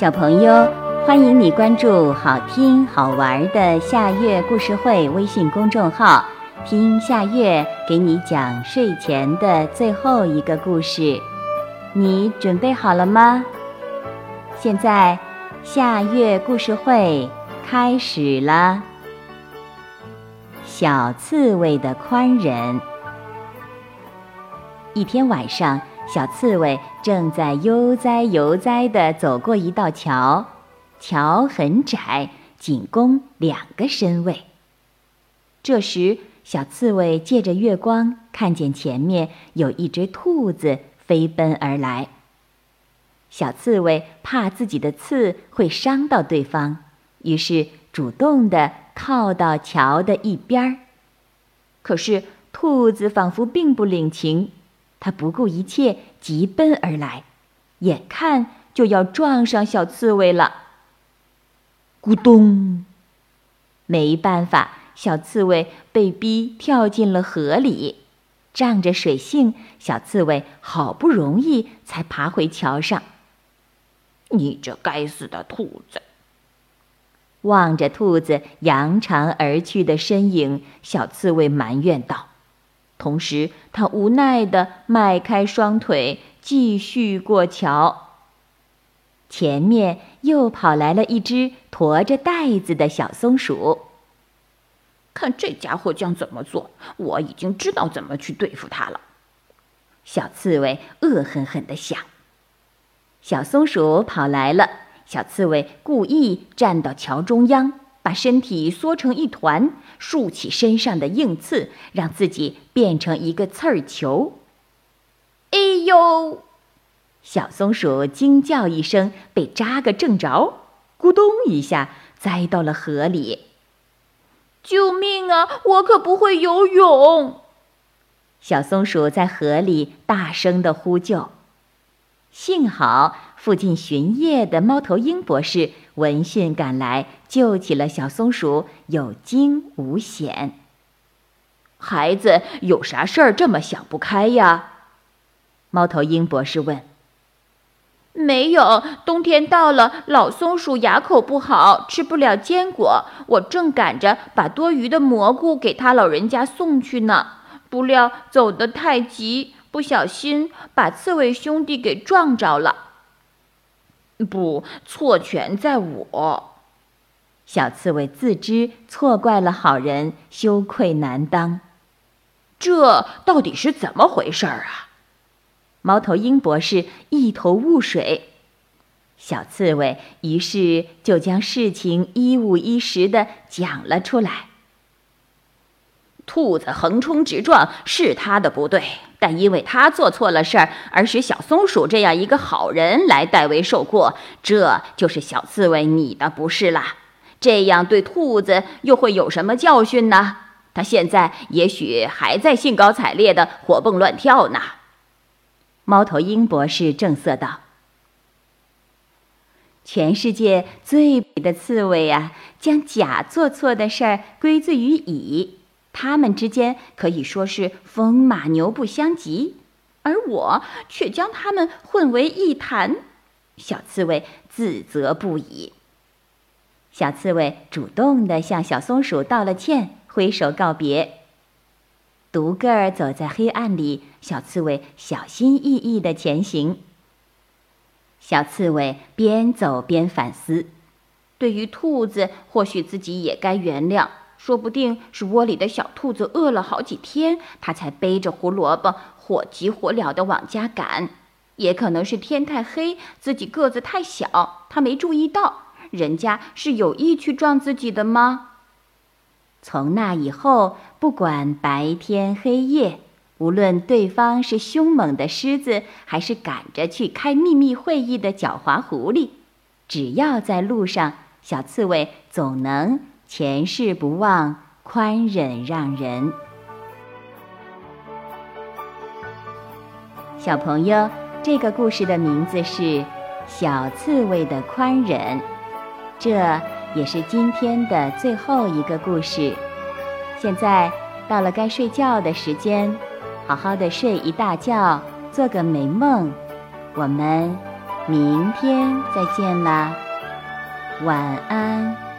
小朋友，欢迎你关注好听好玩的夏月故事会微信公众号，听夏月给你讲睡前的最后一个故事。你准备好了吗？现在夏月故事会开始了。小刺猬的宽仁。一天晚上。小刺猬正在悠哉悠哉地走过一道桥，桥很窄，仅供两个身位。这时，小刺猬借着月光看见前面有一只兔子飞奔而来。小刺猬怕自己的刺会伤到对方，于是主动地靠到桥的一边儿。可是，兔子仿佛并不领情。他不顾一切疾奔而来，眼看就要撞上小刺猬了。咕咚！没办法，小刺猬被逼跳进了河里。仗着水性，小刺猬好不容易才爬回桥上。你这该死的兔子！望着兔子扬长而去的身影，小刺猬埋怨道。同时，他无奈地迈开双腿，继续过桥。前面又跑来了一只驮着袋子的小松鼠。看这家伙将怎么做！我已经知道怎么去对付他了。小刺猬恶狠狠地想。小松鼠跑来了，小刺猬故意站到桥中央。把身体缩成一团，竖起身上的硬刺，让自己变成一个刺儿球。哎呦！小松鼠惊叫一声，被扎个正着，咕咚一下栽到了河里。救命啊！我可不会游泳。小松鼠在河里大声的呼救。幸好附近巡夜的猫头鹰博士闻讯赶来，救起了小松鼠，有惊无险。孩子有啥事儿这么想不开呀？猫头鹰博士问。没有，冬天到了，老松鼠牙口不好，吃不了坚果。我正赶着把多余的蘑菇给他老人家送去呢，不料走得太急。不小心把刺猬兄弟给撞着了。不，错全在我。小刺猬自知错怪了好人，羞愧难当。这到底是怎么回事儿啊？猫头鹰博士一头雾水。小刺猬于是就将事情一五一十的讲了出来。兔子横冲直撞是他的不对，但因为他做错了事儿，而使小松鼠这样一个好人来代为受过，这就是小刺猬你的不是啦。这样对兔子又会有什么教训呢？他现在也许还在兴高采烈的活蹦乱跳呢。猫头鹰博士正色道：“全世界最美的刺猬啊，将甲做错的事儿归罪于乙。”他们之间可以说是风马牛不相及，而我却将他们混为一谈。小刺猬自责不已。小刺猬主动地向小松鼠道了歉，挥手告别。独个儿走在黑暗里，小刺猬小心翼翼地前行。小刺猬边走边反思：对于兔子，或许自己也该原谅。说不定是窝里的小兔子饿了好几天，它才背着胡萝卜火急火燎地往家赶；也可能是天太黑，自己个子太小，它没注意到人家是有意去撞自己的吗？从那以后，不管白天黑夜，无论对方是凶猛的狮子，还是赶着去开秘密会议的狡猾狐狸，只要在路上，小刺猬总能。前世不忘宽忍让人，小朋友，这个故事的名字是《小刺猬的宽忍》，这也是今天的最后一个故事。现在到了该睡觉的时间，好好的睡一大觉，做个美梦。我们明天再见啦，晚安。